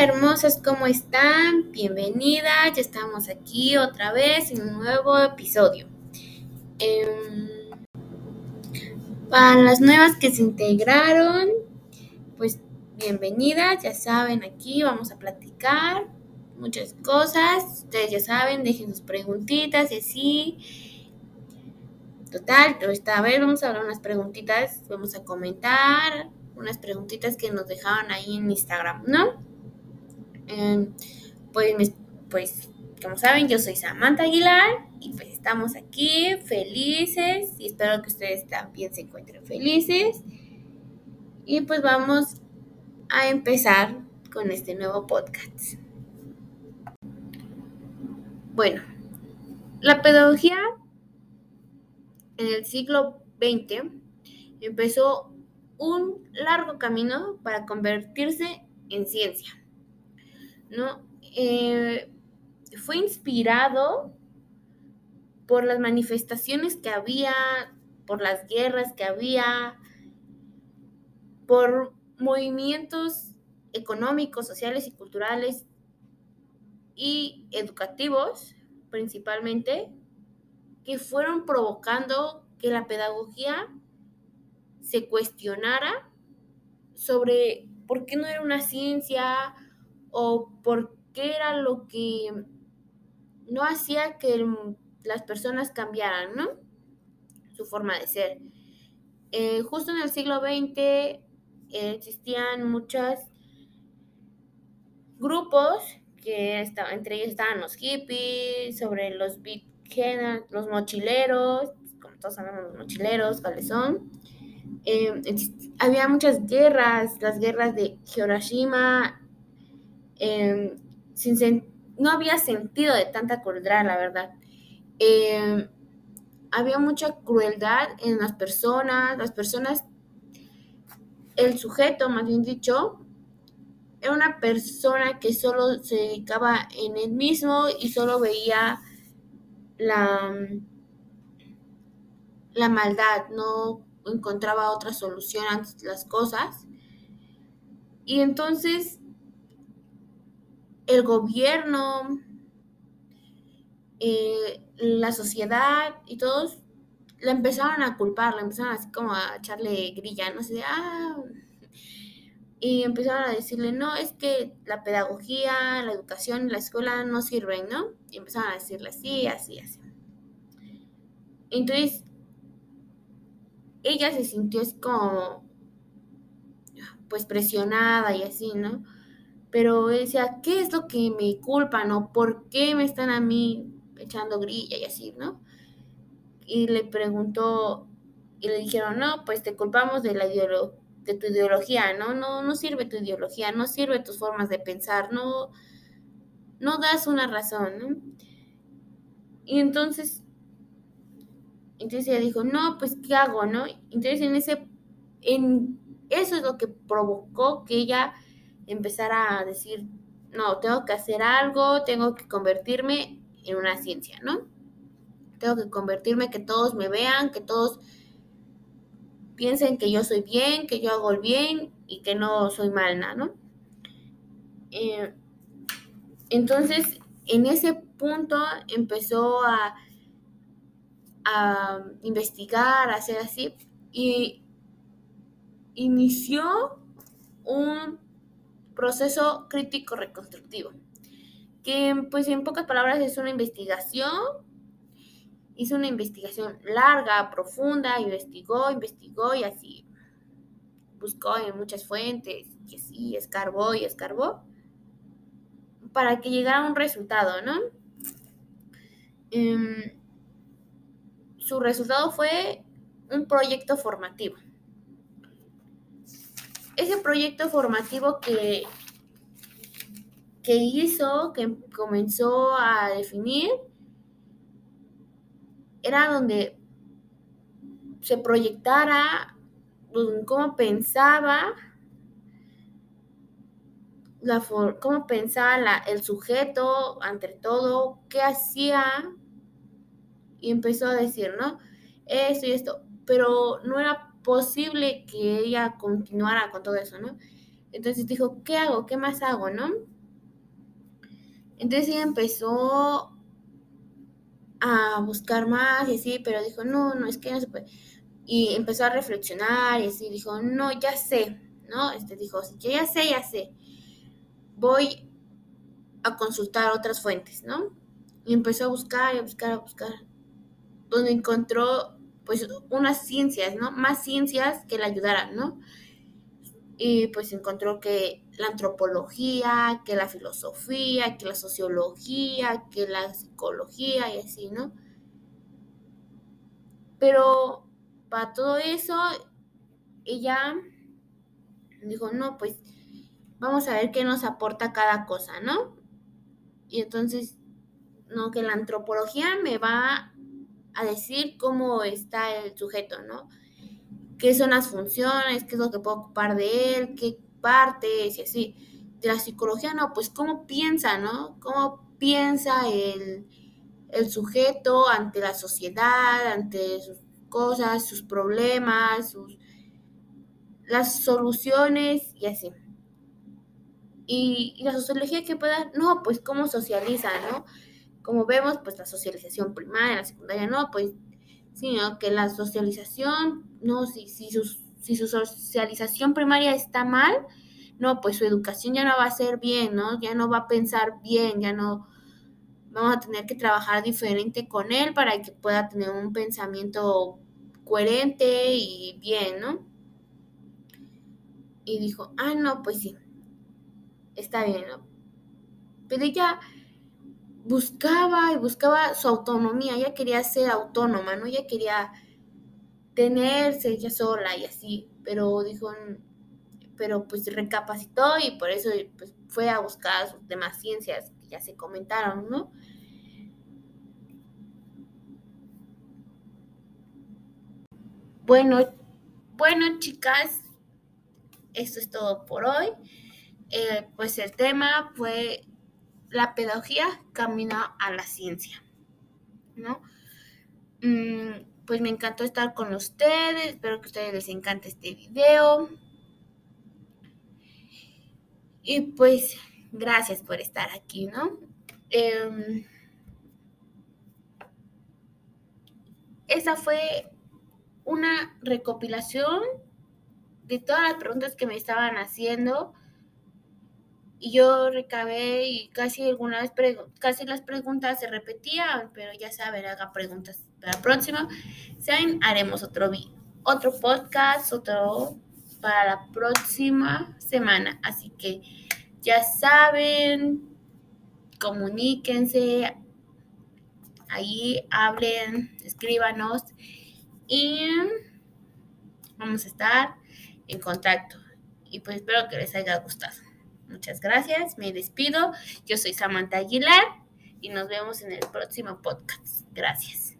Hermosas, ¿cómo están? Bienvenidas, ya estamos aquí otra vez en un nuevo episodio. Em, para las nuevas que se integraron, pues bienvenidas, ya saben, aquí vamos a platicar muchas cosas, ustedes ya saben, dejen sus preguntitas y así. Total, esta vez vamos a hablar unas preguntitas, vamos a comentar unas preguntitas que nos dejaron ahí en Instagram, ¿no? Em, pues, pues, como saben, yo soy Samantha Aguilar y pues estamos aquí felices y espero que ustedes también se encuentren felices. Y pues vamos a empezar con este nuevo podcast. Bueno, la pedagogía en el siglo XX empezó un largo camino para convertirse en ciencia. ¿No? Eh, fue inspirado por las manifestaciones que había, por las guerras que había, por movimientos económicos, sociales y culturales y educativos principalmente, que fueron provocando que la pedagogía se cuestionara sobre por qué no era una ciencia, o por qué era lo que no hacía que las personas cambiaran, ¿no? Su forma de ser. Eh, justo en el siglo XX eh, existían muchos grupos que estaban, entre ellos estaban los hippies, sobre los los mochileros, como todos sabemos los mochileros, cuáles son. Eh, había muchas guerras, las guerras de Hiroshima Em, sin no había sentido de tanta crueldad, la verdad. Em, había mucha crueldad en las personas, las personas, el sujeto, más bien dicho, era una persona que solo se dedicaba en él mismo y solo veía la, la maldad, no encontraba otra solución ante las cosas. Y entonces el gobierno, eh, la sociedad y todos la empezaron a culpar, la empezaron así como a echarle grilla, no sé, ah, y empezaron a decirle, no, es que la pedagogía, la educación, la escuela no sirven, ¿no? Y empezaron a decirle así, así, así. Entonces, ella se sintió así como, pues presionada y así, ¿no? Pero decía, ¿qué es lo que me culpan o por qué me están a mí echando grilla y así, ¿no? Y le preguntó y le dijeron, no, pues te culpamos de, la de tu ideología, ¿no? ¿no? No sirve tu ideología, no sirve tus formas de pensar, no, no das una razón, ¿no? Y entonces, entonces ella dijo, no, pues ¿qué hago, no? Entonces en ese, en eso es lo que provocó que ella empezar a decir, no, tengo que hacer algo, tengo que convertirme en una ciencia, ¿no? Tengo que convertirme, que todos me vean, que todos piensen que yo soy bien, que yo hago el bien y que no soy mal, ¿no? Eh, entonces, en ese punto empezó a, a investigar, a hacer así, y inició un proceso crítico reconstructivo, que pues en pocas palabras es una investigación, hizo una investigación larga, profunda, investigó, investigó y así buscó en muchas fuentes y así escarbó y escarbó para que llegara a un resultado, ¿no? Em, su resultado fue un proyecto formativo ese proyecto formativo que, que hizo, que comenzó a definir, era donde se proyectara cómo pensaba la cómo pensaba el sujeto ante todo, qué hacía y empezó a decir, ¿no? Esto y esto, pero no era posible que ella continuara con todo eso, ¿no? Entonces dijo, ¿qué hago? ¿Qué más hago? ¿No? Entonces ella empezó a buscar más y así, pero dijo, no, no, es que no se puede. Y empezó a reflexionar y así, dijo, no, ya sé, ¿no? Este dijo, yo ya sé, ya sé. Voy a consultar otras fuentes, ¿no? Y empezó a buscar a buscar, a buscar. Donde encontró, pues, unas ciencias, ¿no? Más ciencias que le ayudaran, ¿no? Y pues encontró que la antropología, que la filosofía, que la sociología, que la psicología y así, ¿no? Pero para todo eso, ella dijo, no, pues vamos a ver qué nos aporta cada cosa, ¿no? Y entonces, no, que la antropología me va a decir cómo está el sujeto, ¿no? qué son las funciones, qué es lo que puedo ocupar de él, qué partes y así. De la psicología, no, pues cómo piensa, ¿no? Cómo piensa el, el sujeto ante la sociedad, ante sus cosas, sus problemas, sus, las soluciones y así. Y, y la sociología que pueda, no, pues cómo socializa, ¿no? Como vemos, pues la socialización primaria, la secundaria, no, pues sino que la socialización, no, si, si, su, si su socialización primaria está mal, no, pues su educación ya no va a ser bien, ¿no? Ya no va a pensar bien, ya no vamos a tener que trabajar diferente con él para que pueda tener un pensamiento coherente y bien, ¿no? Y dijo, ah, no, pues sí, está bien, ¿no? Pero ella buscaba y buscaba su autonomía, ella quería ser autónoma, ¿no? Ella quería tenerse ella sola y así, pero dijo, pero pues recapacitó y por eso pues, fue a buscar sus demás ciencias que ya se comentaron, ¿no? Bueno, bueno chicas, esto es todo por hoy. Eh, pues el tema fue la pedagogía camina a la ciencia, ¿no? Mm, pues me encantó estar con ustedes, espero que a ustedes les encante este video. Y pues gracias por estar aquí, ¿no? Em, esa fue una recopilación de todas las preguntas que me estaban haciendo y yo recabé y casi algunas casi las preguntas se repetían, pero ya saben, haga preguntas para la próxima. Saben, haremos otro otro podcast, otro para la próxima semana. Así que ya saben, comuníquense, ahí hablen, escríbanos y vamos a estar en contacto. Y pues espero que les haya gustado. Muchas gracias, me despido. Yo soy Samantha Aguilar y nos vemos en el próximo podcast. Gracias.